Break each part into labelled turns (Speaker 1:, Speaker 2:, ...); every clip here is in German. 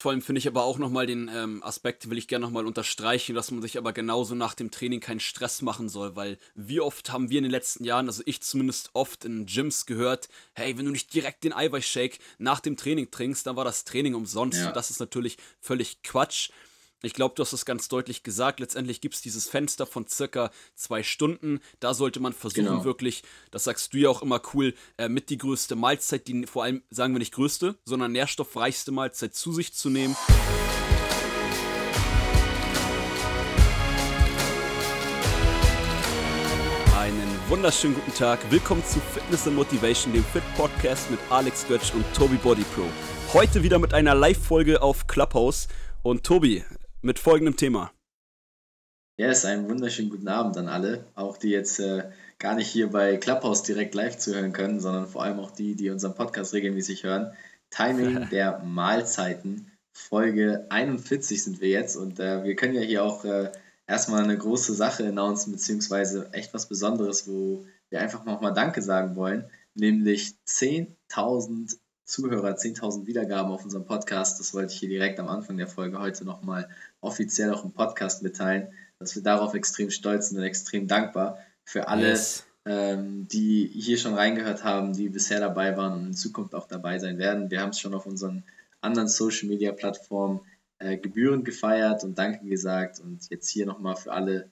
Speaker 1: Vor allem finde ich aber auch nochmal den ähm, Aspekt, will ich gerne nochmal unterstreichen, dass man sich aber genauso nach dem Training keinen Stress machen soll, weil wie oft haben wir in den letzten Jahren, also ich zumindest oft in Gyms gehört, hey, wenn du nicht direkt den Eiweißshake nach dem Training trinkst, dann war das Training umsonst. Ja. Und das ist natürlich völlig Quatsch. Ich glaube, du hast es ganz deutlich gesagt. Letztendlich gibt es dieses Fenster von circa zwei Stunden. Da sollte man versuchen, genau. wirklich, das sagst du ja auch immer cool, äh, mit die größte Mahlzeit, die vor allem, sagen wir nicht größte, sondern nährstoffreichste Mahlzeit zu sich zu nehmen. Einen wunderschönen guten Tag. Willkommen zu Fitness and Motivation, dem Fit Podcast mit Alex Götz und Tobi Body Pro. Heute wieder mit einer Live-Folge auf Clubhouse. Und Tobi, mit folgendem Thema.
Speaker 2: Yes, einen wunderschönen guten Abend an alle, auch die jetzt äh, gar nicht hier bei Clubhouse direkt live zuhören können, sondern vor allem auch die, die unseren Podcast regelmäßig hören. Timing der Mahlzeiten, Folge 41 sind wir jetzt und äh, wir können ja hier auch äh, erstmal eine große Sache announcen, beziehungsweise echt was Besonderes, wo wir einfach nochmal Danke sagen wollen, nämlich 10.000 Zuhörer, 10.000 Wiedergaben auf unserem Podcast. Das wollte ich hier direkt am Anfang der Folge heute nochmal offiziell auch im Podcast mitteilen, dass wir darauf extrem stolz sind und extrem dankbar für alle, yes. ähm, die hier schon reingehört haben, die bisher dabei waren und in Zukunft auch dabei sein werden. Wir haben es schon auf unseren anderen Social Media Plattformen äh, gebührend gefeiert und Danke gesagt. Und jetzt hier nochmal für alle,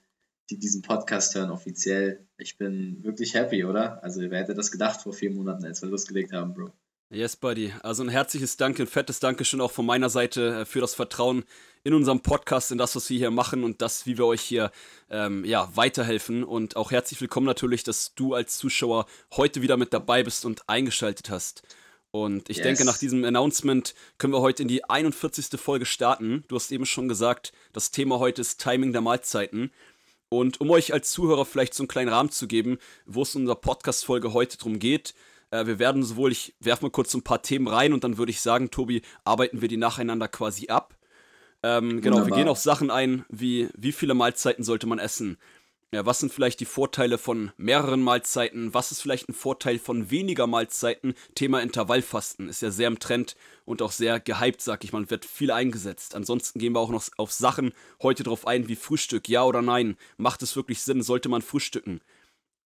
Speaker 2: die diesen Podcast hören, offiziell. Ich bin wirklich happy, oder? Also, wer hätte das gedacht vor vier Monaten, als wir losgelegt haben, Bro?
Speaker 1: Yes, Buddy. Also ein herzliches Danke, ein fettes Dankeschön auch von meiner Seite äh, für das Vertrauen in unserem Podcast, in das, was wir hier machen und das, wie wir euch hier ähm, ja, weiterhelfen. Und auch herzlich willkommen natürlich, dass du als Zuschauer heute wieder mit dabei bist und eingeschaltet hast. Und ich yes. denke, nach diesem Announcement können wir heute in die 41. Folge starten. Du hast eben schon gesagt, das Thema heute ist Timing der Mahlzeiten. Und um euch als Zuhörer vielleicht so einen kleinen Rahmen zu geben, wo es in unserer Podcast-Folge heute drum geht, äh, wir werden sowohl, ich werfe mal kurz so ein paar Themen rein und dann würde ich sagen, Tobi, arbeiten wir die nacheinander quasi ab. Ähm, genau, wir gehen auf Sachen ein, wie wie viele Mahlzeiten sollte man essen? Ja, was sind vielleicht die Vorteile von mehreren Mahlzeiten? Was ist vielleicht ein Vorteil von weniger Mahlzeiten? Thema Intervallfasten ist ja sehr im Trend und auch sehr gehypt, sag ich mal, wird viel eingesetzt. Ansonsten gehen wir auch noch auf Sachen heute drauf ein, wie Frühstück, ja oder nein. Macht es wirklich Sinn? Sollte man frühstücken?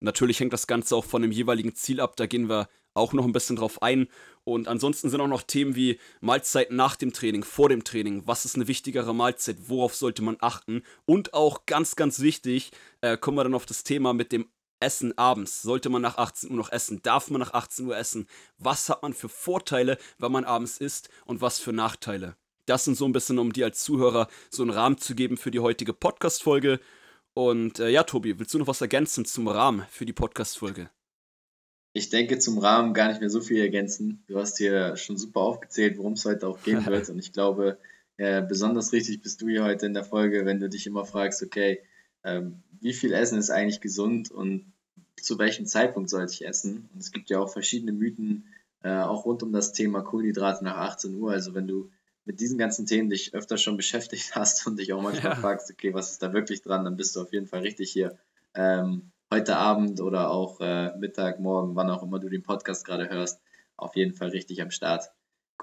Speaker 1: Natürlich hängt das Ganze auch von dem jeweiligen Ziel ab, da gehen wir auch noch ein bisschen drauf ein. Und ansonsten sind auch noch Themen wie Mahlzeit nach dem Training, vor dem Training, was ist eine wichtigere Mahlzeit, worauf sollte man achten. Und auch ganz, ganz wichtig, äh, kommen wir dann auf das Thema mit dem Essen abends. Sollte man nach 18 Uhr noch essen? Darf man nach 18 Uhr essen? Was hat man für Vorteile, wenn man abends isst und was für Nachteile? Das sind so ein bisschen, um dir als Zuhörer so einen Rahmen zu geben für die heutige Podcast-Folge. Und äh, ja, Tobi, willst du noch was ergänzen zum Rahmen für die Podcast-Folge?
Speaker 2: Ich denke zum Rahmen gar nicht mehr so viel ergänzen. Du hast hier schon super aufgezählt, worum es heute auch gehen wird. Und ich glaube, äh, besonders richtig bist du hier heute in der Folge, wenn du dich immer fragst, okay, ähm, wie viel Essen ist eigentlich gesund und zu welchem Zeitpunkt sollte ich essen? Und es gibt ja auch verschiedene Mythen, äh, auch rund um das Thema Kohlenhydrate nach 18 Uhr. Also wenn du mit diesen ganzen Themen dich öfter schon beschäftigt hast und dich auch manchmal ja. fragst, okay, was ist da wirklich dran, dann bist du auf jeden Fall richtig hier ähm, heute Abend oder auch äh, Mittag, morgen, wann auch immer du den Podcast gerade hörst, auf jeden Fall richtig am Start.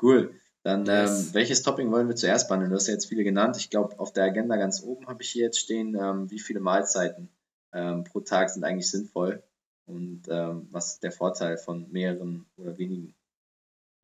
Speaker 2: Cool. Dann, yes. ähm, welches Topping wollen wir zuerst behandeln? Du hast ja jetzt viele genannt. Ich glaube, auf der Agenda ganz oben habe ich hier jetzt stehen, ähm, wie viele Mahlzeiten ähm, pro Tag sind eigentlich sinnvoll und ähm, was ist der Vorteil von mehreren oder wenigen.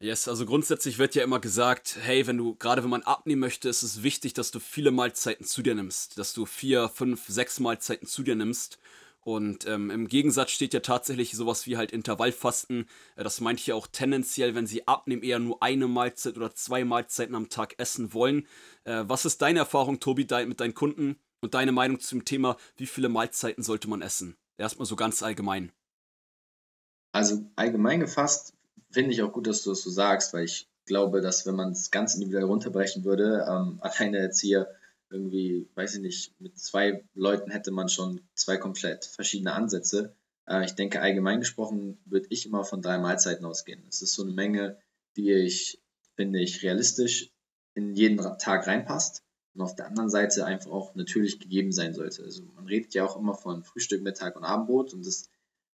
Speaker 1: Yes, also grundsätzlich wird ja immer gesagt, hey, wenn du, gerade wenn man abnehmen möchte, ist es wichtig, dass du viele Mahlzeiten zu dir nimmst, dass du vier, fünf, sechs Mahlzeiten zu dir nimmst. Und ähm, im Gegensatz steht ja tatsächlich sowas wie halt Intervallfasten. Äh, das meint ja auch tendenziell, wenn sie abnehmen, eher nur eine Mahlzeit oder zwei Mahlzeiten am Tag essen wollen. Äh, was ist deine Erfahrung, Tobi, mit deinen Kunden und deine Meinung zum Thema, wie viele Mahlzeiten sollte man essen? Erstmal so ganz allgemein.
Speaker 2: Also allgemein gefasst finde ich auch gut, dass du das so sagst, weil ich glaube, dass wenn man es ganz individuell runterbrechen würde, ähm, alleine jetzt hier irgendwie, weiß ich nicht, mit zwei Leuten hätte man schon zwei komplett verschiedene Ansätze. Äh, ich denke, allgemein gesprochen würde ich immer von drei Mahlzeiten ausgehen. Das ist so eine Menge, die ich, finde ich, realistisch in jeden Tag reinpasst und auf der anderen Seite einfach auch natürlich gegeben sein sollte. Also man redet ja auch immer von Frühstück, Mittag und Abendbrot und das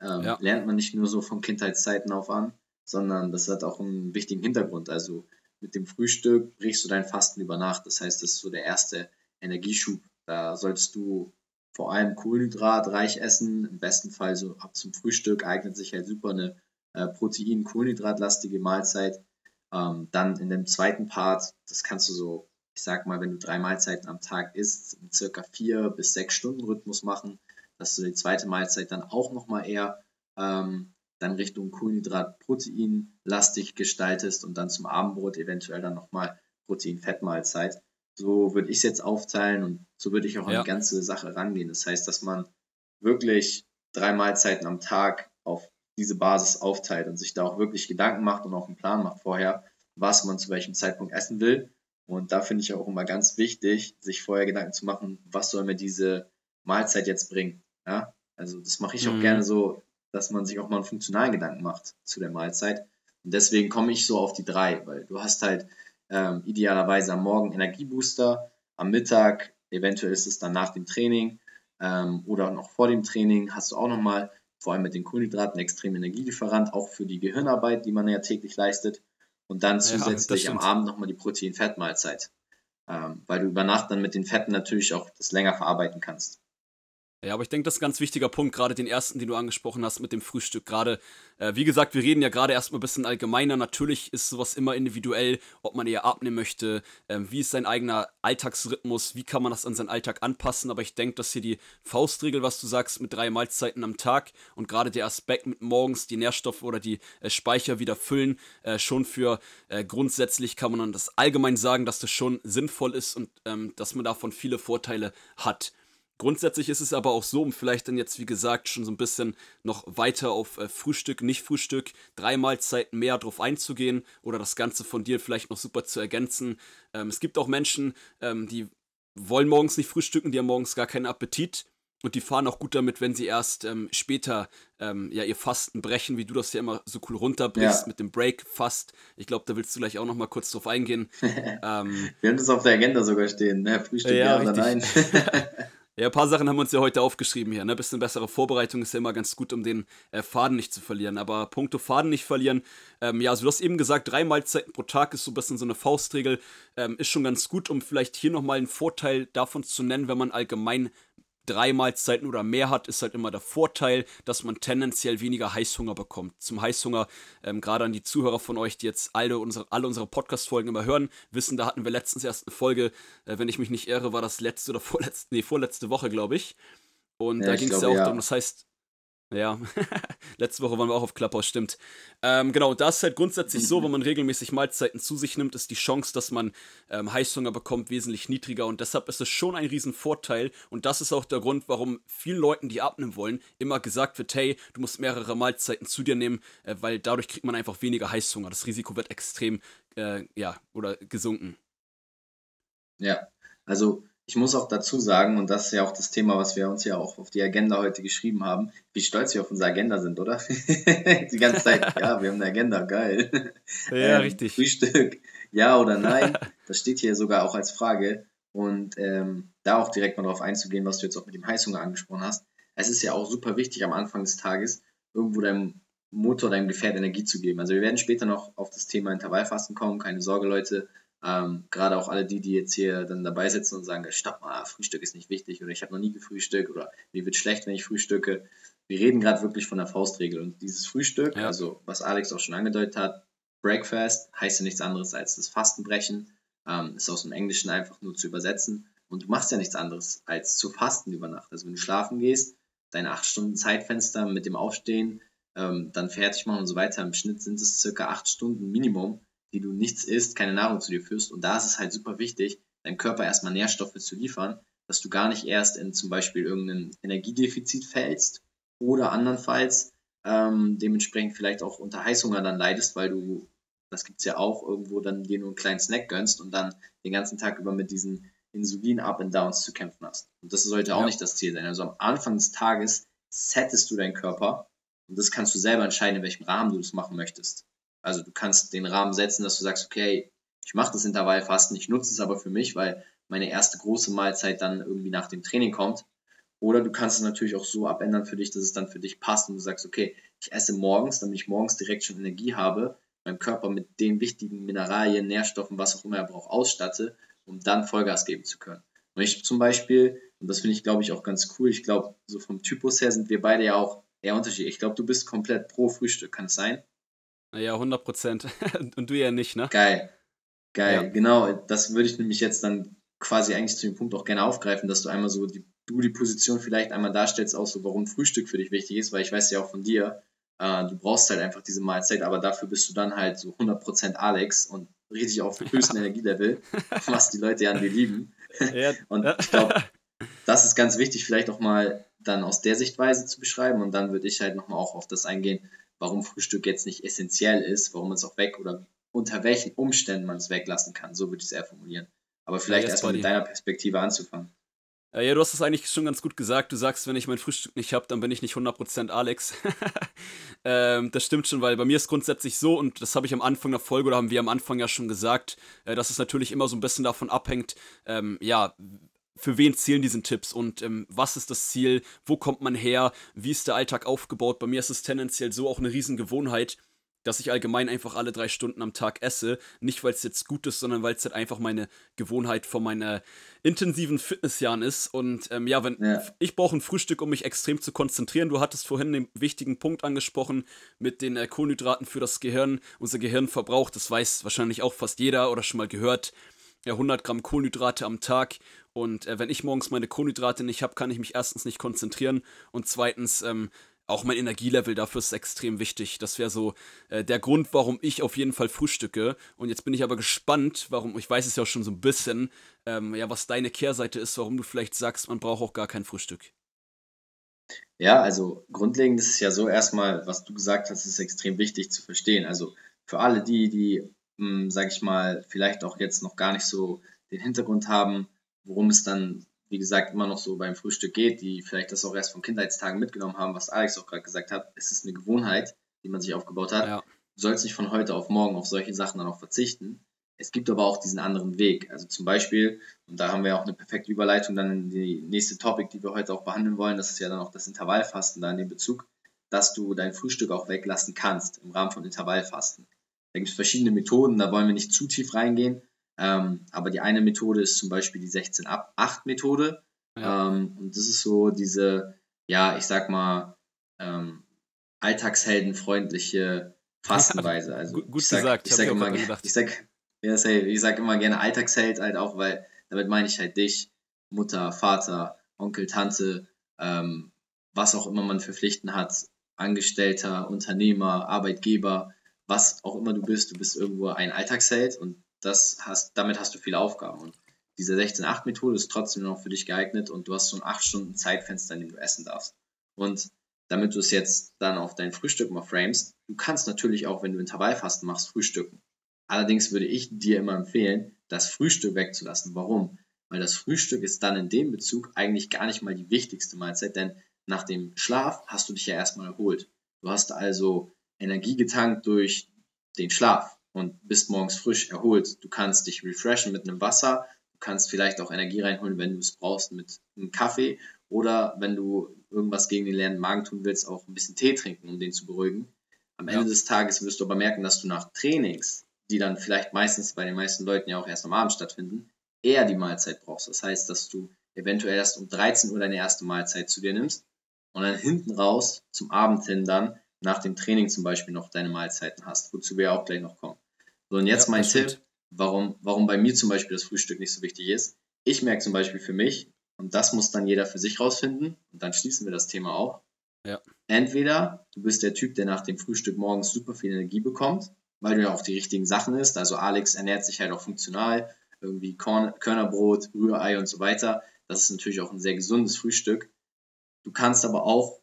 Speaker 2: ähm, ja. lernt man nicht nur so von Kindheitszeiten auf an, sondern das hat auch einen wichtigen Hintergrund. Also mit dem Frühstück brichst du dein Fasten über Nacht. Das heißt, das ist so der erste Energieschub. Da solltest du vor allem kohlenhydratreich essen. Im besten Fall so ab zum Frühstück eignet sich halt super eine äh, Protein-Kohlenhydratlastige Mahlzeit. Ähm, dann in dem zweiten Part, das kannst du so, ich sag mal, wenn du drei Mahlzeiten am Tag isst, in circa vier bis sechs Stunden Rhythmus machen, dass du die zweite Mahlzeit dann auch nochmal eher ähm, dann Richtung Kohlenhydrat-Protein lastig gestaltest und dann zum Abendbrot eventuell dann nochmal Protein-Fettmahlzeit. So würde ich es jetzt aufteilen und so würde ich auch ja. an die ganze Sache rangehen. Das heißt, dass man wirklich drei Mahlzeiten am Tag auf diese Basis aufteilt und sich da auch wirklich Gedanken macht und auch einen Plan macht vorher, was man zu welchem Zeitpunkt essen will. Und da finde ich auch immer ganz wichtig, sich vorher Gedanken zu machen, was soll mir diese Mahlzeit jetzt bringen. Ja? Also das mache ich auch mhm. gerne so, dass man sich auch mal einen funktionalen Gedanken macht zu der Mahlzeit. Und deswegen komme ich so auf die drei, weil du hast halt ähm, idealerweise am Morgen Energiebooster, am Mittag, eventuell ist es dann nach dem Training ähm, oder noch vor dem Training, hast du auch nochmal vor allem mit den Kohlenhydraten extrem Energielieferant, auch für die Gehirnarbeit, die man ja täglich leistet. Und dann zusätzlich ja, am Abend nochmal die Protein-Fett-Mahlzeit, ähm, weil du über Nacht dann mit den Fetten natürlich auch das länger verarbeiten kannst.
Speaker 1: Ja, aber ich denke, das ist ein ganz wichtiger Punkt, gerade den ersten, den du angesprochen hast mit dem Frühstück. Gerade, äh, wie gesagt, wir reden ja gerade erstmal ein bisschen allgemeiner. Natürlich ist sowas immer individuell, ob man eher abnehmen möchte, äh, wie ist sein eigener Alltagsrhythmus, wie kann man das an seinen Alltag anpassen. Aber ich denke, dass hier die Faustregel, was du sagst, mit drei Mahlzeiten am Tag und gerade der Aspekt mit morgens die Nährstoffe oder die äh, Speicher wieder füllen, äh, schon für äh, grundsätzlich kann man dann das allgemein sagen, dass das schon sinnvoll ist und ähm, dass man davon viele Vorteile hat. Grundsätzlich ist es aber auch so, um vielleicht dann jetzt, wie gesagt, schon so ein bisschen noch weiter auf äh, Frühstück, nicht Frühstück, drei Mahlzeiten mehr drauf einzugehen oder das Ganze von dir vielleicht noch super zu ergänzen. Ähm, es gibt auch Menschen, ähm, die wollen morgens nicht frühstücken, die haben morgens gar keinen Appetit und die fahren auch gut damit, wenn sie erst ähm, später ähm, ja ihr Fasten brechen, wie du das ja immer so cool runterbrichst ja. mit dem Break-Fast. Ich glaube, da willst du gleich auch noch mal kurz drauf eingehen.
Speaker 2: ähm, Wir haben das auf der Agenda sogar stehen, ne? Frühstück ja, ja oder nein.
Speaker 1: Ja, ein paar Sachen haben wir uns ja heute aufgeschrieben hier. Ne? Ein bisschen bessere Vorbereitung ist ja immer ganz gut, um den äh, Faden nicht zu verlieren. Aber puncto Faden nicht verlieren, ähm, ja, also du hast eben gesagt, drei Mahlzeiten pro Tag ist so ein bisschen so eine Faustregel. Ähm, ist schon ganz gut, um vielleicht hier nochmal einen Vorteil davon zu nennen, wenn man allgemein drei Mahlzeiten oder mehr hat, ist halt immer der Vorteil, dass man tendenziell weniger Heißhunger bekommt. Zum Heißhunger, ähm, gerade an die Zuhörer von euch, die jetzt alle unsere, alle unsere Podcast-Folgen immer hören, wissen, da hatten wir letztens erst eine Folge, äh, wenn ich mich nicht irre, war das letzte oder vorletzte, nee, vorletzte Woche, glaube ich. Und ja, da ging es ja auch ja. darum, das heißt, ja, letzte Woche waren wir auch auf Clubhouse, stimmt. Ähm, genau, da ist halt grundsätzlich so, wenn man regelmäßig Mahlzeiten zu sich nimmt, ist die Chance, dass man ähm, Heißhunger bekommt, wesentlich niedriger und deshalb ist es schon ein Riesenvorteil und das ist auch der Grund, warum vielen Leuten, die abnehmen wollen, immer gesagt wird, hey, du musst mehrere Mahlzeiten zu dir nehmen, äh, weil dadurch kriegt man einfach weniger Heißhunger. Das Risiko wird extrem, äh, ja, oder gesunken.
Speaker 2: Ja, also ich muss auch dazu sagen, und das ist ja auch das Thema, was wir uns ja auch auf die Agenda heute geschrieben haben, wie stolz wir auf unsere Agenda sind, oder? die ganze Zeit, ja, wir haben eine Agenda, geil.
Speaker 1: Ja, ähm, richtig.
Speaker 2: Frühstück, ja oder nein, das steht hier sogar auch als Frage. Und ähm, da auch direkt mal darauf einzugehen, was du jetzt auch mit dem Heißhunger angesprochen hast. Es ist ja auch super wichtig am Anfang des Tages, irgendwo deinem Motor, deinem Gefährt Energie zu geben. Also wir werden später noch auf das Thema Intervallfasten kommen, keine Sorge, Leute. Ähm, Gerade auch alle die, die jetzt hier dann dabei sitzen und sagen, stopp mal, Frühstück ist nicht wichtig oder ich habe noch nie gefrühstückt oder mir wird schlecht, wenn ich frühstücke. Wir reden gerade wirklich von der Faustregel und dieses Frühstück, ja. also was Alex auch schon angedeutet hat, Breakfast heißt ja nichts anderes als das Fastenbrechen, ähm, ist aus dem Englischen einfach nur zu übersetzen und du machst ja nichts anderes als zu fasten über Nacht. Also wenn du schlafen gehst, deine acht Stunden Zeitfenster mit dem Aufstehen, ähm, dann fertig machen und so weiter. Im Schnitt sind es circa acht Stunden Minimum, die du nichts isst, keine Nahrung zu dir führst. Und da ist es halt super wichtig, deinem Körper erstmal Nährstoffe zu liefern, dass du gar nicht erst in zum Beispiel irgendein Energiedefizit fällst oder andernfalls ähm, dementsprechend vielleicht auch unter Heißhunger dann leidest, weil du, das gibt es ja auch, irgendwo dann dir nur einen kleinen Snack gönnst und dann den ganzen Tag über mit diesen Insulin-Up-and-Downs zu kämpfen hast. Und das sollte auch nicht das Ziel sein. Also am Anfang des Tages settest du deinen Körper und das kannst du selber entscheiden, in welchem Rahmen du das machen möchtest. Also du kannst den Rahmen setzen, dass du sagst, okay, ich mache das Intervallfasten, ich nutze es aber für mich, weil meine erste große Mahlzeit dann irgendwie nach dem Training kommt. Oder du kannst es natürlich auch so abändern für dich, dass es dann für dich passt und du sagst, okay, ich esse morgens, damit ich morgens direkt schon Energie habe, meinem Körper mit den wichtigen Mineralien, Nährstoffen, was auch immer er braucht, ausstatte, um dann Vollgas geben zu können. Und ich zum Beispiel, und das finde ich, glaube ich, auch ganz cool, ich glaube, so vom Typus her sind wir beide ja auch eher unterschiedlich. Ich glaube, du bist komplett pro Frühstück, kann es sein?
Speaker 1: Ja, 100 Prozent. und du ja nicht, ne?
Speaker 2: Geil. Geil, ja. genau. Das würde ich nämlich jetzt dann quasi eigentlich zu dem Punkt auch gerne aufgreifen, dass du einmal so die, du die Position vielleicht einmal darstellst, auch so, warum Frühstück für dich wichtig ist, weil ich weiß ja auch von dir, äh, du brauchst halt einfach diese Mahlzeit, aber dafür bist du dann halt so 100% Alex und richtig auf höchstem ja. Energielevel, was die Leute ja an dir lieben. Ja. und ich glaube, das ist ganz wichtig, vielleicht auch mal dann aus der Sichtweise zu beschreiben und dann würde ich halt nochmal auch auf das eingehen, warum Frühstück jetzt nicht essentiell ist, warum man es auch weg oder unter welchen Umständen man es weglassen kann. So würde ich es eher formulieren. Aber vielleicht ja, erstmal mit deiner Perspektive anzufangen.
Speaker 1: Ja, du hast es eigentlich schon ganz gut gesagt. Du sagst, wenn ich mein Frühstück nicht habe, dann bin ich nicht 100% Alex. ähm, das stimmt schon, weil bei mir ist grundsätzlich so, und das habe ich am Anfang der Folge oder haben wir am Anfang ja schon gesagt, äh, dass es natürlich immer so ein bisschen davon abhängt, ähm, ja, für wen zählen diese Tipps und ähm, was ist das Ziel, wo kommt man her, wie ist der Alltag aufgebaut. Bei mir ist es tendenziell so auch eine Riesengewohnheit, dass ich allgemein einfach alle drei Stunden am Tag esse. Nicht, weil es jetzt gut ist, sondern weil es halt einfach meine Gewohnheit von meinen intensiven Fitnessjahren ist. Und ähm, ja, wenn ja. ich brauche ein Frühstück, um mich extrem zu konzentrieren. Du hattest vorhin den wichtigen Punkt angesprochen mit den äh, Kohlenhydraten für das Gehirn. Unser Gehirn verbraucht, das weiß wahrscheinlich auch fast jeder oder schon mal gehört, 100 Gramm Kohlenhydrate am Tag. Und äh, wenn ich morgens meine Kohlenhydrate nicht habe, kann ich mich erstens nicht konzentrieren und zweitens ähm, auch mein Energielevel dafür ist extrem wichtig. Das wäre so äh, der Grund, warum ich auf jeden Fall frühstücke. Und jetzt bin ich aber gespannt, warum, ich weiß es ja schon so ein bisschen, ähm, ja, was deine Kehrseite ist, warum du vielleicht sagst, man braucht auch gar kein Frühstück.
Speaker 2: Ja, also grundlegend ist es ja so erstmal, was du gesagt hast, ist extrem wichtig zu verstehen. Also für alle die, die, hm, sag ich mal, vielleicht auch jetzt noch gar nicht so den Hintergrund haben, worum es dann wie gesagt, immer noch so beim Frühstück geht, die vielleicht das auch erst von Kindheitstagen mitgenommen haben, was Alex auch gerade gesagt hat, es ist eine Gewohnheit, die man sich aufgebaut hat. Ja. Du sollst nicht von heute auf morgen auf solche Sachen dann auch verzichten. Es gibt aber auch diesen anderen Weg. Also zum Beispiel, und da haben wir auch eine perfekte Überleitung dann in die nächste Topic, die wir heute auch behandeln wollen, das ist ja dann auch das Intervallfasten da in dem Bezug, dass du dein Frühstück auch weglassen kannst im Rahmen von Intervallfasten. Da gibt es verschiedene Methoden, da wollen wir nicht zu tief reingehen, ähm, aber die eine Methode ist zum Beispiel die 16-8-Methode. Ja. Ähm, und das ist so diese, ja, ich sag mal, ähm, alltagsheldenfreundliche Fastenweise. Also
Speaker 1: gut, gut ich sag, gesagt,
Speaker 2: ich sag, immer, ich sag, ja, ich sag immer gerne Alltagsheld halt auch, weil damit meine ich halt dich, Mutter, Vater, Onkel, Tante, ähm, was auch immer man für Pflichten hat, Angestellter, Unternehmer, Arbeitgeber, was auch immer du bist, du bist irgendwo ein Alltagsheld und das hast, damit hast du viele Aufgaben. Und diese 16-8-Methode ist trotzdem noch für dich geeignet und du hast so ein 8-Stunden-Zeitfenster, in dem du essen darfst. Und damit du es jetzt dann auf dein Frühstück mal framest, du kannst natürlich auch, wenn du Intervallfasten machst, frühstücken. Allerdings würde ich dir immer empfehlen, das Frühstück wegzulassen. Warum? Weil das Frühstück ist dann in dem Bezug eigentlich gar nicht mal die wichtigste Mahlzeit, denn nach dem Schlaf hast du dich ja erstmal erholt. Du hast also Energie getankt durch den Schlaf und bist morgens frisch erholt. Du kannst dich refreshen mit einem Wasser, du kannst vielleicht auch Energie reinholen, wenn du es brauchst, mit einem Kaffee oder wenn du irgendwas gegen den leeren Magen tun willst, auch ein bisschen Tee trinken, um den zu beruhigen. Am Ende ja. des Tages wirst du aber merken, dass du nach Trainings, die dann vielleicht meistens bei den meisten Leuten ja auch erst am Abend stattfinden, eher die Mahlzeit brauchst. Das heißt, dass du eventuell erst um 13 Uhr deine erste Mahlzeit zu dir nimmst und dann hinten raus zum Abend hin dann nach dem Training zum Beispiel noch deine Mahlzeiten hast, wozu wir auch gleich noch kommen. So, und jetzt ja, mein Tipp, warum, warum bei mir zum Beispiel das Frühstück nicht so wichtig ist. Ich merke zum Beispiel für mich, und das muss dann jeder für sich rausfinden, und dann schließen wir das Thema auch. Ja. Entweder du bist der Typ, der nach dem Frühstück morgens super viel Energie bekommt, weil du ja auch die richtigen Sachen isst. Also Alex ernährt sich halt auch funktional, irgendwie Korn, Körnerbrot, Rührei und so weiter. Das ist natürlich auch ein sehr gesundes Frühstück. Du kannst aber auch,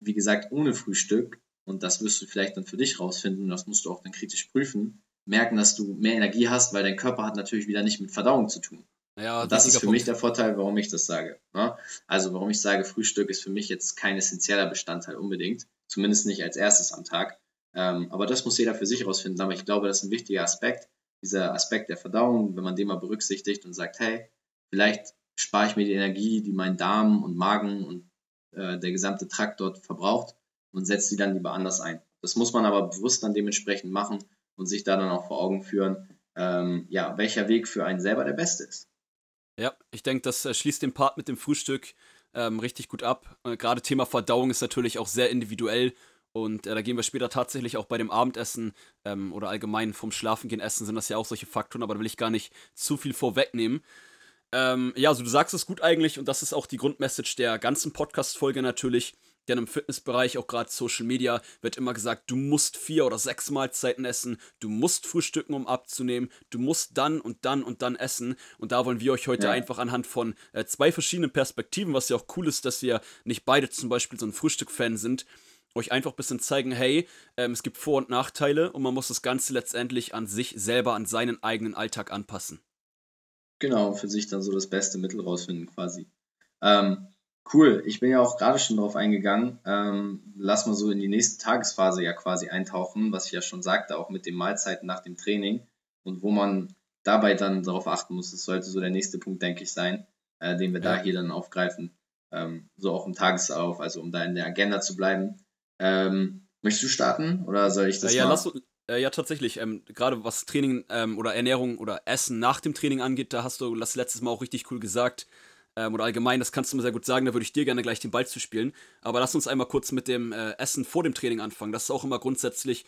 Speaker 2: wie gesagt, ohne Frühstück, und das wirst du vielleicht dann für dich rausfinden, das musst du auch dann kritisch prüfen, merken, dass du mehr Energie hast, weil dein Körper hat natürlich wieder nicht mit Verdauung zu tun. Ja, das ist für Punkt. mich der Vorteil, warum ich das sage. Ne? Also warum ich sage, Frühstück ist für mich jetzt kein essentieller Bestandteil unbedingt, zumindest nicht als erstes am Tag. Ähm, aber das muss jeder für sich herausfinden. Aber ich glaube, das ist ein wichtiger Aspekt, dieser Aspekt der Verdauung, wenn man den mal berücksichtigt und sagt, hey, vielleicht spare ich mir die Energie, die mein Darm und Magen und äh, der gesamte Trakt dort verbraucht und setze die dann lieber anders ein. Das muss man aber bewusst dann dementsprechend machen und sich da dann auch vor Augen führen, ähm, ja, welcher Weg für einen selber der beste ist.
Speaker 1: Ja, ich denke, das äh, schließt den Part mit dem Frühstück ähm, richtig gut ab. Äh, Gerade Thema Verdauung ist natürlich auch sehr individuell und äh, da gehen wir später tatsächlich auch bei dem Abendessen ähm, oder allgemein vom Schlafengehen essen, sind das ja auch solche Faktoren, aber da will ich gar nicht zu viel vorwegnehmen. Ähm, ja, also du sagst es gut eigentlich und das ist auch die Grundmessage der ganzen Podcast-Folge natürlich. Denn im Fitnessbereich, auch gerade Social Media, wird immer gesagt, du musst vier oder sechs Mahlzeiten essen, du musst frühstücken, um abzunehmen, du musst dann und dann und dann essen. Und da wollen wir euch heute ja. einfach anhand von äh, zwei verschiedenen Perspektiven, was ja auch cool ist, dass wir nicht beide zum Beispiel so ein Frühstück-Fan sind, euch einfach ein bisschen zeigen, hey, ähm, es gibt Vor- und Nachteile und man muss das Ganze letztendlich an sich selber, an seinen eigenen Alltag anpassen.
Speaker 2: Genau, für sich dann so das beste Mittel rausfinden quasi. Ähm, cool, ich bin ja auch gerade schon darauf eingegangen. Ähm, lass mal so in die nächste Tagesphase ja quasi eintauchen, was ich ja schon sagte, auch mit den Mahlzeiten nach dem Training und wo man dabei dann darauf achten muss. Das sollte so der nächste Punkt, denke ich, sein, äh, den wir ja. da hier dann aufgreifen. Ähm, so auch im Tagesauf, also um da in der Agenda zu bleiben. Ähm, möchtest du starten oder soll ich das
Speaker 1: ja,
Speaker 2: mal?
Speaker 1: Lass, äh, ja, tatsächlich. Ähm, Gerade was Training ähm, oder Ernährung oder Essen nach dem Training angeht, da hast du das letztes Mal auch richtig cool gesagt. Ähm, oder allgemein, das kannst du mir sehr gut sagen, da würde ich dir gerne gleich den Ball zu spielen. Aber lass uns einmal kurz mit dem äh, Essen vor dem Training anfangen. Das ist auch immer grundsätzlich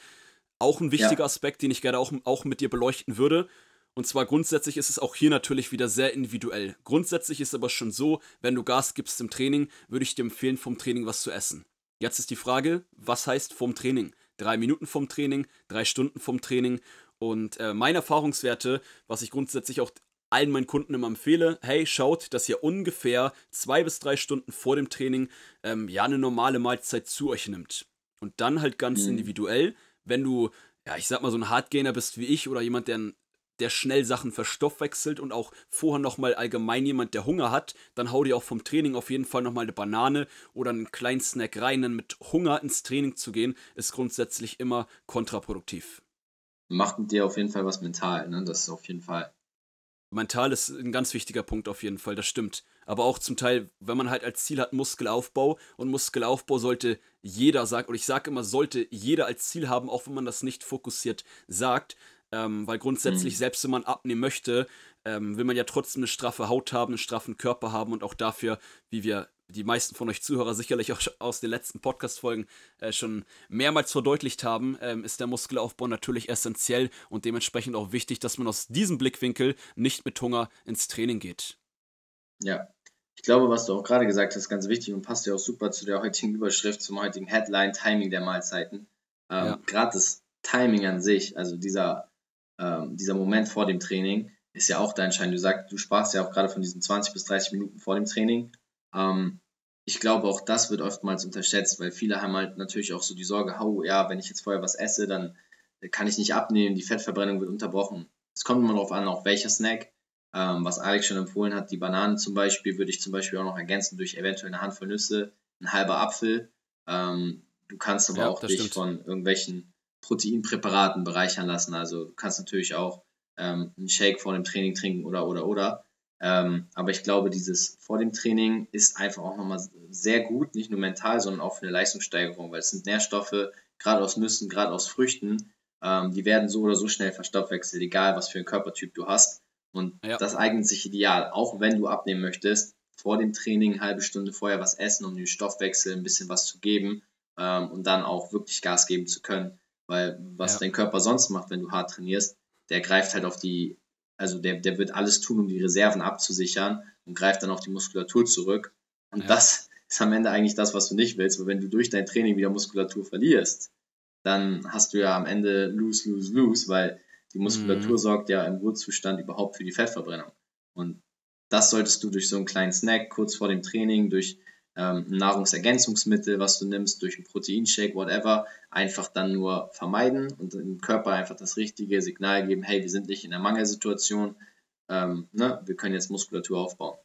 Speaker 1: auch ein wichtiger ja. Aspekt, den ich gerne auch, auch mit dir beleuchten würde. Und zwar grundsätzlich ist es auch hier natürlich wieder sehr individuell. Grundsätzlich ist aber schon so, wenn du Gas gibst im Training, würde ich dir empfehlen, vom Training was zu essen. Jetzt ist die Frage, was heißt vom Training? Drei Minuten vom Training, drei Stunden vom Training. Und äh, meine Erfahrungswerte, was ich grundsätzlich auch allen meinen Kunden immer empfehle, hey, schaut, dass ihr ungefähr zwei bis drei Stunden vor dem Training ähm, ja eine normale Mahlzeit zu euch nimmt. Und dann halt ganz mhm. individuell, wenn du, ja, ich sag mal, so ein Hardgainer bist wie ich oder jemand, der der schnell Sachen verstoffwechselt und auch vorher nochmal allgemein jemand, der Hunger hat, dann hau dir auch vom Training auf jeden Fall nochmal eine Banane oder einen kleinen Snack rein. Denn mit Hunger ins Training zu gehen, ist grundsätzlich immer kontraproduktiv.
Speaker 2: Macht dir auf jeden Fall was mental, ne? Das ist auf jeden Fall.
Speaker 1: Mental ist ein ganz wichtiger Punkt auf jeden Fall, das stimmt. Aber auch zum Teil, wenn man halt als Ziel hat Muskelaufbau und Muskelaufbau sollte jeder sagen, und ich sage immer, sollte jeder als Ziel haben, auch wenn man das nicht fokussiert sagt, ähm, weil grundsätzlich, mhm. selbst wenn man abnehmen möchte, ähm, will man ja trotzdem eine straffe Haut haben, einen straffen Körper haben und auch dafür, wie wir die meisten von euch Zuhörer sicherlich auch aus den letzten Podcast-Folgen äh, schon mehrmals verdeutlicht haben, ähm, ist der Muskelaufbau natürlich essentiell und dementsprechend auch wichtig, dass man aus diesem Blickwinkel nicht mit Hunger ins Training geht.
Speaker 2: Ja, ich glaube, was du auch gerade gesagt hast, ist ganz wichtig und passt ja auch super zu der heutigen Überschrift, zum heutigen Headline, Timing der Mahlzeiten. Ähm, ja. Gerade das Timing an sich, also dieser ähm, dieser Moment vor dem Training ist ja auch da entscheidend. Du sagst, du sprachst ja auch gerade von diesen 20 bis 30 Minuten vor dem Training. Ähm, ich glaube, auch das wird oftmals unterschätzt, weil viele haben halt natürlich auch so die Sorge, oh ja, wenn ich jetzt vorher was esse, dann kann ich nicht abnehmen, die Fettverbrennung wird unterbrochen. Es kommt immer darauf an, auch welcher Snack. Ähm, was Alex schon empfohlen hat, die Bananen zum Beispiel, würde ich zum Beispiel auch noch ergänzen durch eventuell eine Handvoll Nüsse, ein halber Apfel. Ähm, du kannst aber ja, auch dich stimmt. von irgendwelchen Proteinpräparaten bereichern lassen. Also du kannst natürlich auch ähm, einen Shake vor dem Training trinken oder oder oder. Ähm, aber ich glaube, dieses vor dem Training ist einfach auch nochmal sehr gut, nicht nur mental, sondern auch für eine Leistungssteigerung, weil es sind Nährstoffe, gerade aus Nüssen, gerade aus Früchten, ähm, die werden so oder so schnell verstoffwechselt, egal was für einen Körpertyp du hast. Und ja. das eignet sich ideal, auch wenn du abnehmen möchtest, vor dem Training eine halbe Stunde vorher was essen, um den Stoffwechsel ein bisschen was zu geben ähm, und dann auch wirklich Gas geben zu können. Weil was ja. dein Körper sonst macht, wenn du hart trainierst, der greift halt auf die, also der, der wird alles tun, um die Reserven abzusichern und greift dann auf die Muskulatur zurück. Und ja. das ist am Ende eigentlich das, was du nicht willst, weil wenn du durch dein Training wieder Muskulatur verlierst, dann hast du ja am Ende lose, lose, lose, weil die Muskulatur mhm. sorgt ja im Ruhezustand überhaupt für die Fettverbrennung. Und das solltest du durch so einen kleinen Snack kurz vor dem Training, durch ähm, Nahrungsergänzungsmittel, was du nimmst, durch einen Proteinshake, whatever, einfach dann nur vermeiden und dem Körper einfach das richtige Signal geben, hey, wir sind nicht in einer Mangelsituation, ähm, ne, wir können jetzt Muskulatur aufbauen.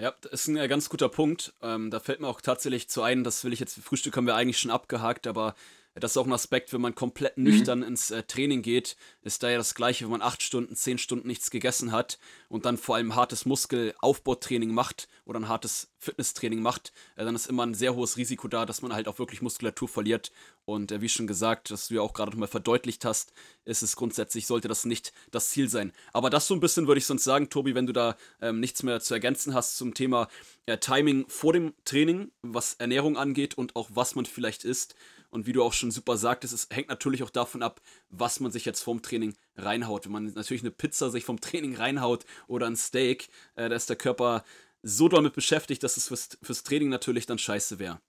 Speaker 1: Ja, das ist ein äh, ganz guter Punkt. Ähm, da fällt mir auch tatsächlich zu ein, das will ich jetzt, Frühstück haben wir eigentlich schon abgehakt, aber das ist auch ein Aspekt, wenn man komplett mhm. nüchtern mhm. ins äh, Training geht, ist da ja das gleiche, wenn man acht Stunden, zehn Stunden nichts gegessen hat und dann vor allem hartes Muskelaufbautraining macht oder ein hartes Fitnesstraining macht, äh, dann ist immer ein sehr hohes Risiko da, dass man halt auch wirklich Muskulatur verliert. Und äh, wie schon gesagt, dass du ja auch gerade nochmal verdeutlicht hast, ist es grundsätzlich, sollte das nicht das Ziel sein. Aber das so ein bisschen würde ich sonst sagen, Tobi, wenn du da ähm, nichts mehr zu ergänzen hast zum Thema äh, Timing vor dem Training, was Ernährung angeht und auch was man vielleicht isst. Und wie du auch schon super sagtest, es hängt natürlich auch davon ab, was man sich jetzt vom Training reinhaut. Wenn man natürlich eine Pizza sich vom Training reinhaut oder ein Steak, äh, da ist der Körper so damit beschäftigt, dass es fürs, fürs Training natürlich dann scheiße wäre.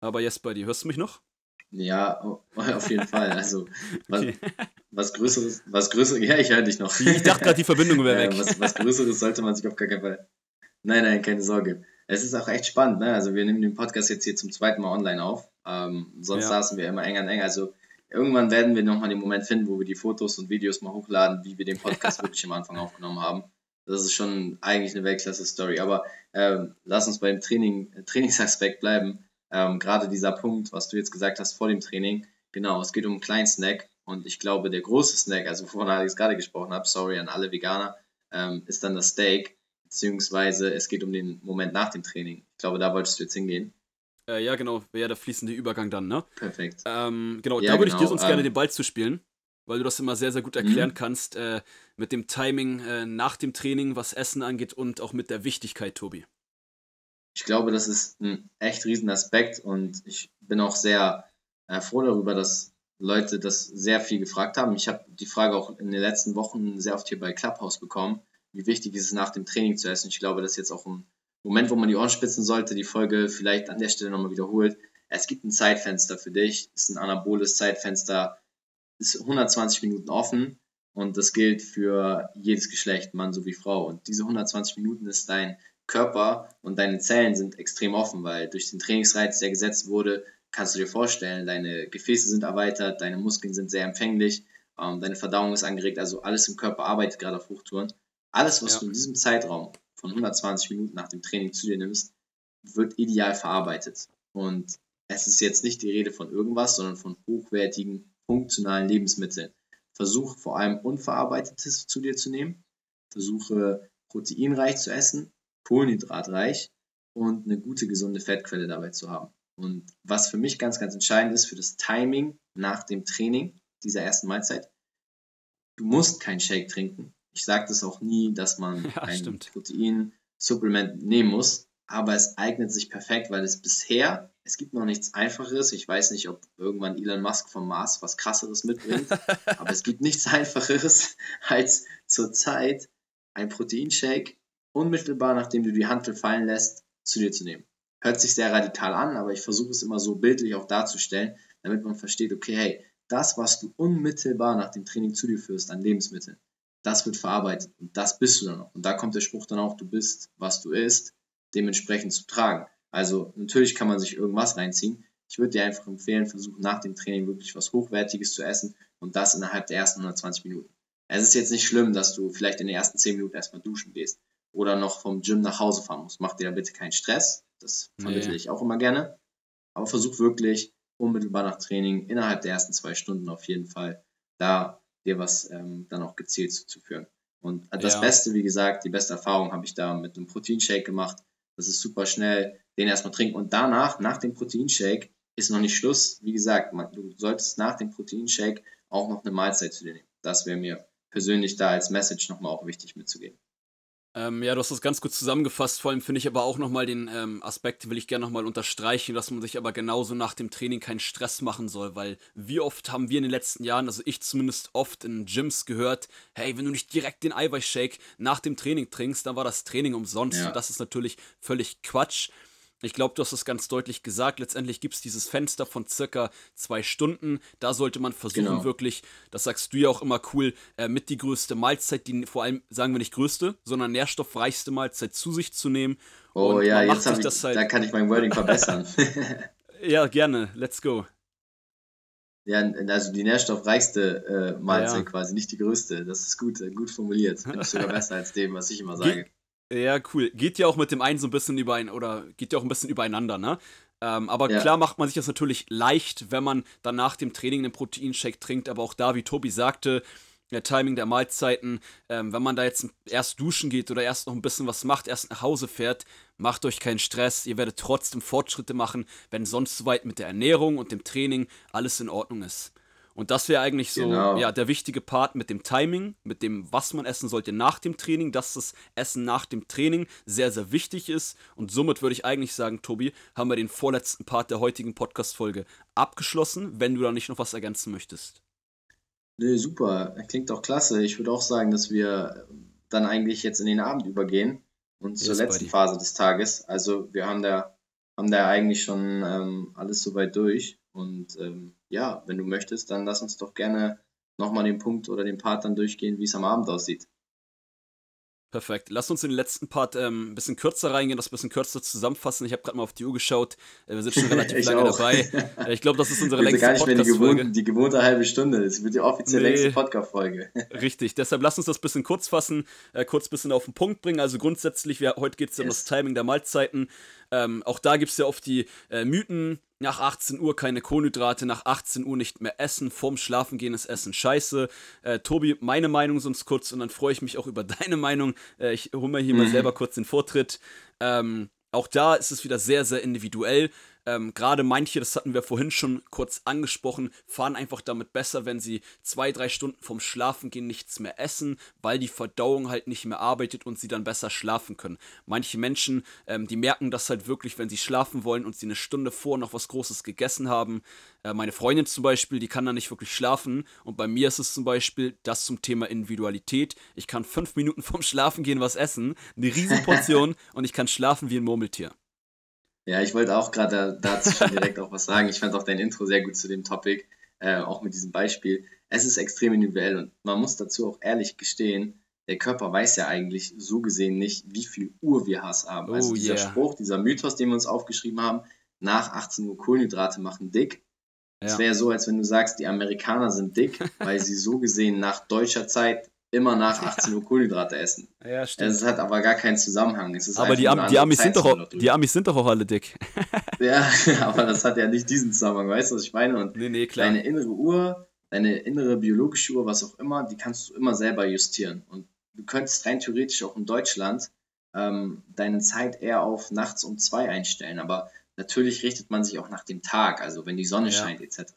Speaker 1: Aber bei dir, hörst du mich noch?
Speaker 2: Ja, auf jeden Fall. Also was, okay. was Größeres, was Größeres, ja, ich höre dich noch.
Speaker 1: Ich dachte gerade, die Verbindung wäre weg.
Speaker 2: Was, was Größeres sollte man sich auf gar keinen Fall. Nein, nein, keine Sorge. Es ist auch echt spannend, ne? Also wir nehmen den Podcast jetzt hier zum zweiten Mal online auf. Ähm, sonst ja. saßen wir immer enger und enger. Also irgendwann werden wir nochmal den Moment finden, wo wir die Fotos und Videos mal hochladen, wie wir den Podcast wirklich am Anfang aufgenommen haben. Das ist schon eigentlich eine Weltklasse-Story. Aber ähm, lass uns beim Training, Trainingsaspekt bleiben. Ähm, Gerade dieser Punkt, was du jetzt gesagt hast vor dem Training. Genau, es geht um einen kleinen Snack. Und ich glaube, der große Snack, also wovon ich es gerade gesprochen habe, sorry an alle Veganer, ähm, ist dann das Steak. Beziehungsweise es geht um den Moment nach dem Training. Ich glaube, da wolltest du jetzt hingehen.
Speaker 1: Äh, ja, genau, wäre der fließende Übergang dann, ne?
Speaker 2: Perfekt.
Speaker 1: Ähm, genau, ja, da würde genau, ich dir sonst ähm, gerne den Ball zu spielen, weil du das immer sehr, sehr gut erklären mhm. kannst, äh, mit dem Timing äh, nach dem Training, was Essen angeht und auch mit der Wichtigkeit, Tobi.
Speaker 2: Ich glaube, das ist ein echt riesen Aspekt und ich bin auch sehr äh, froh darüber, dass Leute das sehr viel gefragt haben. Ich habe die Frage auch in den letzten Wochen sehr oft hier bei Clubhouse bekommen, wie wichtig ist es nach dem Training zu essen. Ich glaube, das ist jetzt auch ein Moment, wo man die Ohren spitzen sollte, die Folge vielleicht an der Stelle nochmal wiederholt. Es gibt ein Zeitfenster für dich, es ist ein anaboles Zeitfenster, ist 120 Minuten offen und das gilt für jedes Geschlecht, Mann sowie Frau. Und diese 120 Minuten ist dein Körper und deine Zellen sind extrem offen, weil durch den Trainingsreiz, der gesetzt wurde, kannst du dir vorstellen, deine Gefäße sind erweitert, deine Muskeln sind sehr empfänglich, ähm, deine Verdauung ist angeregt, also alles im Körper arbeitet gerade auf Hochtouren. Alles, was ja. du in diesem Zeitraum von 120 Minuten nach dem Training zu dir nimmst, wird ideal verarbeitet. Und es ist jetzt nicht die Rede von irgendwas, sondern von hochwertigen, funktionalen Lebensmitteln. Versuche vor allem unverarbeitetes zu dir zu nehmen. Versuche proteinreich zu essen, kohlenhydratreich und eine gute, gesunde Fettquelle dabei zu haben. Und was für mich ganz, ganz entscheidend ist für das Timing nach dem Training dieser ersten Mahlzeit, du musst keinen Shake trinken, ich sage das auch nie, dass man ja, ein Protein-Supplement nehmen muss, aber es eignet sich perfekt, weil es bisher, es gibt noch nichts Einfaches. Ich weiß nicht, ob irgendwann Elon Musk vom Mars was krasseres mitbringt, aber es gibt nichts Einfacheres, als zurzeit ein Proteinshake unmittelbar nachdem du die Hantel fallen lässt, zu dir zu nehmen. Hört sich sehr radikal an, aber ich versuche es immer so bildlich auch darzustellen, damit man versteht, okay, hey, das, was du unmittelbar nach dem Training zu dir führst an Lebensmitteln, das wird verarbeitet und das bist du dann auch. Und da kommt der Spruch dann auch, du bist, was du isst, dementsprechend zu tragen. Also natürlich kann man sich irgendwas reinziehen. Ich würde dir einfach empfehlen, versuchen nach dem Training wirklich was Hochwertiges zu essen und das innerhalb der ersten 120 Minuten. Es ist jetzt nicht schlimm, dass du vielleicht in den ersten 10 Minuten erstmal duschen gehst oder noch vom Gym nach Hause fahren musst. Mach dir da bitte keinen Stress. Das vermittle nee. ich auch immer gerne. Aber versuch wirklich unmittelbar nach Training innerhalb der ersten zwei Stunden auf jeden Fall da dir was ähm, dann auch gezielt zuzuführen. Und das ja. Beste, wie gesagt, die beste Erfahrung habe ich da mit einem Proteinshake gemacht. Das ist super schnell, den erstmal trinken. Und danach, nach dem Proteinshake, ist noch nicht Schluss. Wie gesagt, man, du solltest nach dem Proteinshake auch noch eine Mahlzeit zu dir nehmen. Das wäre mir persönlich da als Message nochmal auch wichtig mitzugeben.
Speaker 1: Ähm, ja, du hast das ganz gut zusammengefasst. Vor allem finde ich aber auch nochmal den ähm, Aspekt, will ich gerne nochmal unterstreichen, dass man sich aber genauso nach dem Training keinen Stress machen soll, weil wie oft haben wir in den letzten Jahren, also ich zumindest oft in Gyms gehört, hey, wenn du nicht direkt den Eiweißshake nach dem Training trinkst, dann war das Training umsonst. Ja. Und das ist natürlich völlig Quatsch. Ich glaube, du hast es ganz deutlich gesagt. Letztendlich gibt es dieses Fenster von circa zwei Stunden. Da sollte man versuchen, genau. wirklich, das sagst du ja auch immer cool, äh, mit die größte Mahlzeit, die vor allem, sagen wir nicht größte, sondern nährstoffreichste Mahlzeit zu sich zu nehmen.
Speaker 2: Oh Und ja, jetzt ich, das halt da kann ich mein Wording verbessern.
Speaker 1: ja, gerne. Let's go.
Speaker 2: Ja, also die nährstoffreichste äh, Mahlzeit ja. quasi, nicht die größte. Das ist gut, äh, gut formuliert. Finde ich sogar besser als dem, was ich immer sage.
Speaker 1: Ja, cool. Geht ja auch mit dem einen so ein bisschen überein oder geht ja auch ein bisschen übereinander, ne? Ähm, aber ja. klar macht man sich das natürlich leicht, wenn man dann nach dem Training einen Proteinshake trinkt. Aber auch da, wie Tobi sagte, der Timing der Mahlzeiten, ähm, wenn man da jetzt erst duschen geht oder erst noch ein bisschen was macht, erst nach Hause fährt, macht euch keinen Stress. Ihr werdet trotzdem Fortschritte machen, wenn sonst soweit mit der Ernährung und dem Training alles in Ordnung ist. Und das wäre eigentlich so genau. ja, der wichtige Part mit dem Timing, mit dem, was man essen sollte nach dem Training, dass das Essen nach dem Training sehr, sehr wichtig ist. Und somit würde ich eigentlich sagen, Tobi, haben wir den vorletzten Part der heutigen Podcast-Folge abgeschlossen, wenn du da nicht noch was ergänzen möchtest.
Speaker 2: Nee, super. Klingt doch klasse. Ich würde auch sagen, dass wir dann eigentlich jetzt in den Abend übergehen und zur letzten Phase des Tages. Also wir haben da, haben da eigentlich schon ähm, alles soweit durch. Und ähm, ja, wenn du möchtest, dann lass uns doch gerne nochmal den Punkt oder den Part dann durchgehen, wie es am Abend aussieht.
Speaker 1: Perfekt. Lass uns in den letzten Part ähm, ein bisschen kürzer reingehen, das ein bisschen kürzer zusammenfassen. Ich habe gerade mal auf die Uhr geschaut. Äh, wir sind schon relativ lange auch. dabei. Äh, ich glaube, das ist unsere längste
Speaker 2: Podcast-Folge. Die, die, gewohnte halbe Stunde. Das wird die offiziell nee. längste Podcast-Folge.
Speaker 1: Richtig. Deshalb lass uns das ein bisschen kurz fassen, äh, kurz ein bisschen auf den Punkt bringen. Also grundsätzlich, wir, heute geht es yes. um das Timing der Mahlzeiten. Ähm, auch da gibt es ja oft die äh, Mythen, nach 18 Uhr keine Kohlenhydrate, nach 18 Uhr nicht mehr essen, vorm Schlafengehen ist Essen scheiße. Äh, Tobi, meine Meinung sonst kurz und dann freue ich mich auch über deine Meinung. Äh, ich hole mir hier mhm. mal selber kurz den Vortritt. Ähm, auch da ist es wieder sehr, sehr individuell. Ähm, Gerade manche, das hatten wir vorhin schon kurz angesprochen, fahren einfach damit besser, wenn sie zwei, drei Stunden vom Schlafengehen nichts mehr essen, weil die Verdauung halt nicht mehr arbeitet und sie dann besser schlafen können. Manche Menschen, ähm, die merken das halt wirklich, wenn sie schlafen wollen und sie eine Stunde vor noch was Großes gegessen haben. Äh, meine Freundin zum Beispiel, die kann dann nicht wirklich schlafen und bei mir ist es zum Beispiel das zum Thema Individualität. Ich kann fünf Minuten vorm Schlafengehen was essen, eine Riesenportion und ich kann schlafen wie ein Murmeltier.
Speaker 2: Ja, ich wollte auch gerade dazu schon direkt auch was sagen. Ich fand auch dein Intro sehr gut zu dem Topic, äh, auch mit diesem Beispiel. Es ist extrem individuell und man muss dazu auch ehrlich gestehen, der Körper weiß ja eigentlich so gesehen nicht, wie viel Uhr wir Hass haben. Also oh, also dieser yeah. Spruch, dieser Mythos, den wir uns aufgeschrieben haben, nach 18 Uhr Kohlenhydrate machen dick. Es ja. wäre so, als wenn du sagst, die Amerikaner sind dick, weil sie so gesehen nach deutscher Zeit immer nach 18 Uhr Kohlenhydrate essen. Ja, stimmt. Das hat aber gar keinen Zusammenhang.
Speaker 1: aber die, Am die, Amis sind doch auch, die Amis sind doch auch alle dick.
Speaker 2: ja, aber das hat ja nicht diesen Zusammenhang, weißt du, was ich meine? Und nee, nee, klar. deine innere Uhr, deine innere biologische Uhr, was auch immer, die kannst du immer selber justieren. Und du könntest rein theoretisch auch in Deutschland ähm, deine Zeit eher auf nachts um zwei einstellen. Aber natürlich richtet man sich auch nach dem Tag, also wenn die Sonne ja. scheint etc.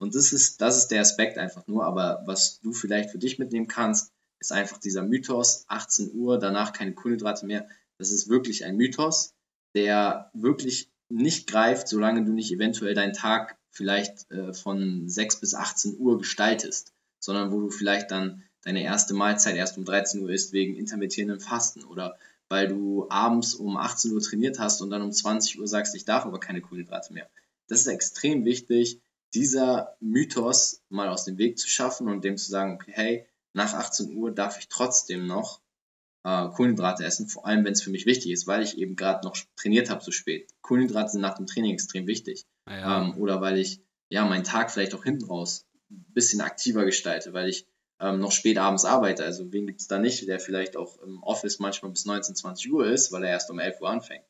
Speaker 2: Und das ist, das ist der Aspekt einfach nur. Aber was du vielleicht für dich mitnehmen kannst, ist einfach dieser Mythos, 18 Uhr, danach keine Kohlenhydrate mehr. Das ist wirklich ein Mythos, der wirklich nicht greift, solange du nicht eventuell deinen Tag vielleicht äh, von 6 bis 18 Uhr gestaltest, sondern wo du vielleicht dann deine erste Mahlzeit erst um 13 Uhr isst wegen intermittierendem Fasten oder weil du abends um 18 Uhr trainiert hast und dann um 20 Uhr sagst, ich darf aber keine Kohlenhydrate mehr. Das ist extrem wichtig, dieser Mythos mal aus dem Weg zu schaffen und dem zu sagen, okay, hey, nach 18 Uhr darf ich trotzdem noch äh, Kohlenhydrate essen, vor allem wenn es für mich wichtig ist, weil ich eben gerade noch trainiert habe so spät. Kohlenhydrate sind nach dem Training extrem wichtig. Ah ja. Ähm, oder weil ich ja meinen Tag vielleicht auch hinten raus ein bisschen aktiver gestalte, weil ich ähm, noch spät abends arbeite. Also wen gibt es da nicht, der vielleicht auch im Office manchmal bis 19, 20 Uhr ist, weil er erst um 11 Uhr anfängt.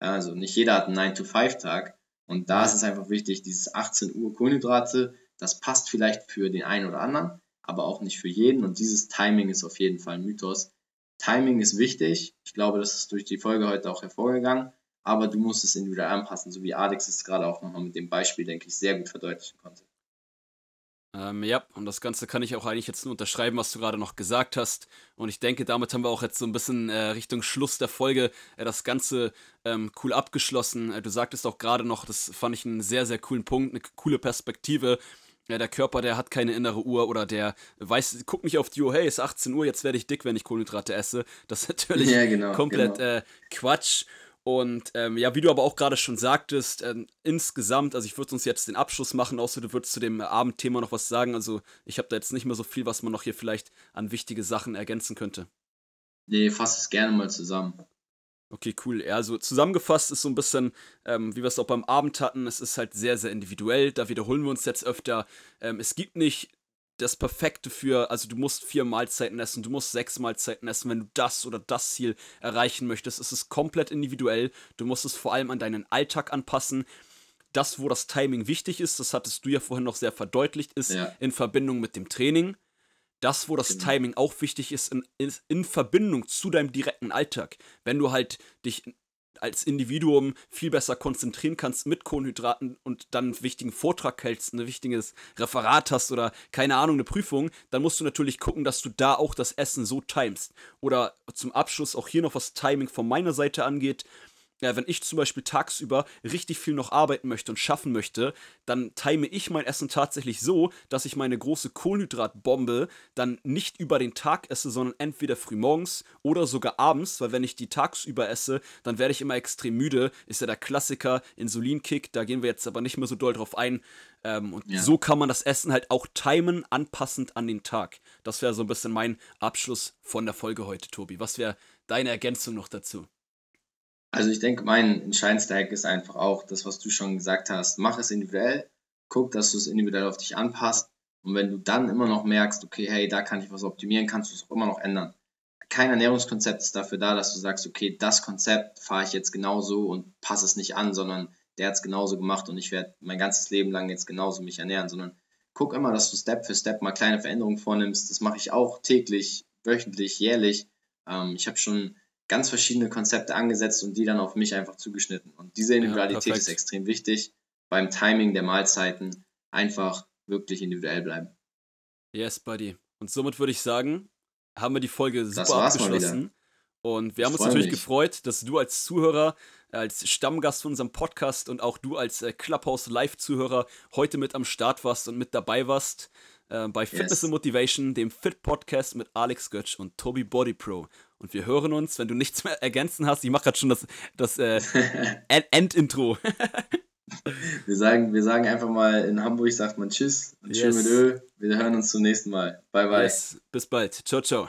Speaker 2: Ja, also nicht jeder hat einen 9-to-5-Tag und da ist es einfach wichtig, dieses 18 Uhr Kohlenhydrate, das passt vielleicht für den einen oder anderen, aber auch nicht für jeden. Und dieses Timing ist auf jeden Fall ein Mythos. Timing ist wichtig. Ich glaube, das ist durch die Folge heute auch hervorgegangen. Aber du musst es individuell anpassen, so wie Alex es gerade auch nochmal mit dem Beispiel, denke ich, sehr gut verdeutlichen konnte.
Speaker 1: Ähm, ja, und das Ganze kann ich auch eigentlich jetzt nur unterschreiben, was du gerade noch gesagt hast. Und ich denke, damit haben wir auch jetzt so ein bisschen äh, Richtung Schluss der Folge äh, das Ganze ähm, cool abgeschlossen. Äh, du sagtest auch gerade noch, das fand ich einen sehr, sehr coolen Punkt, eine coole Perspektive. Ja, der Körper, der hat keine innere Uhr oder der weiß, guckt nicht auf die Uhr, hey, es ist 18 Uhr, jetzt werde ich dick, wenn ich Kohlenhydrate esse. Das ist natürlich ja, genau, komplett genau. Äh, Quatsch. Und ähm, ja, wie du aber auch gerade schon sagtest, ähm, insgesamt, also ich würde uns jetzt den Abschluss machen, außer du würdest zu dem Abendthema noch was sagen. Also ich habe da jetzt nicht mehr so viel, was man noch hier vielleicht an wichtige Sachen ergänzen könnte.
Speaker 2: Nee, fass es gerne mal zusammen.
Speaker 1: Okay, cool. Ja, also zusammengefasst ist so ein bisschen, ähm, wie wir es auch beim Abend hatten, es ist halt sehr, sehr individuell. Da wiederholen wir uns jetzt öfter. Ähm, es gibt nicht das Perfekte für, also du musst vier Mahlzeiten essen, du musst sechs Mahlzeiten essen, wenn du das oder das Ziel erreichen möchtest. Es ist komplett individuell. Du musst es vor allem an deinen Alltag anpassen. Das, wo das Timing wichtig ist, das hattest du ja vorhin noch sehr verdeutlicht, ist ja. in Verbindung mit dem Training. Das, wo das genau. Timing auch wichtig ist, in, in Verbindung zu deinem direkten Alltag. Wenn du halt dich als Individuum viel besser konzentrieren kannst mit Kohlenhydraten und dann einen wichtigen Vortrag hältst, ein wichtiges Referat hast oder keine Ahnung, eine Prüfung, dann musst du natürlich gucken, dass du da auch das Essen so timest. Oder zum Abschluss auch hier noch was Timing von meiner Seite angeht ja, wenn ich zum Beispiel tagsüber richtig viel noch arbeiten möchte und schaffen möchte, dann time ich mein Essen tatsächlich so, dass ich meine große Kohlenhydratbombe dann nicht über den Tag esse, sondern entweder frühmorgens oder sogar abends, weil wenn ich die tagsüber esse, dann werde ich immer extrem müde. Ist ja der Klassiker, Insulinkick, da gehen wir jetzt aber nicht mehr so doll drauf ein. Ähm, und ja. so kann man das Essen halt auch timen, anpassend an den Tag. Das wäre so ein bisschen mein Abschluss von der Folge heute, Tobi. Was wäre deine Ergänzung noch dazu?
Speaker 2: Also ich denke, mein entscheidendster Hack ist einfach auch das, was du schon gesagt hast. Mach es individuell, guck, dass du es individuell auf dich anpasst. Und wenn du dann immer noch merkst, okay, hey, da kann ich was optimieren, kannst du es auch immer noch ändern. Kein Ernährungskonzept ist dafür da, dass du sagst, okay, das Konzept fahre ich jetzt genauso und passe es nicht an, sondern der hat es genauso gemacht und ich werde mein ganzes Leben lang jetzt genauso mich ernähren, sondern guck immer, dass du Step für Step mal kleine Veränderungen vornimmst. Das mache ich auch täglich, wöchentlich, jährlich. Ähm, ich habe schon ganz verschiedene Konzepte angesetzt und die dann auf mich einfach zugeschnitten. Und diese Individualität ja, ist extrem wichtig. Beim Timing der Mahlzeiten einfach wirklich individuell bleiben.
Speaker 1: Yes, Buddy. Und somit würde ich sagen, haben wir die Folge super abgeschlossen. Und wir haben uns natürlich mich. gefreut, dass du als Zuhörer, als Stammgast von unserem Podcast und auch du als äh, Clubhouse Live-Zuhörer heute mit am Start warst und mit dabei warst äh, bei Fitness yes. and Motivation, dem Fit Podcast mit Alex Götsch und Toby Body Pro. Und wir hören uns, wenn du nichts mehr ergänzen hast. Ich mache gerade schon das, das äh, Endintro.
Speaker 2: wir, sagen, wir sagen einfach mal, in Hamburg sagt man Tschüss und yes. schön mit Öl. Wir hören uns zum nächsten Mal. Bye, bye. Yes.
Speaker 1: Bis bald. Ciao, ciao.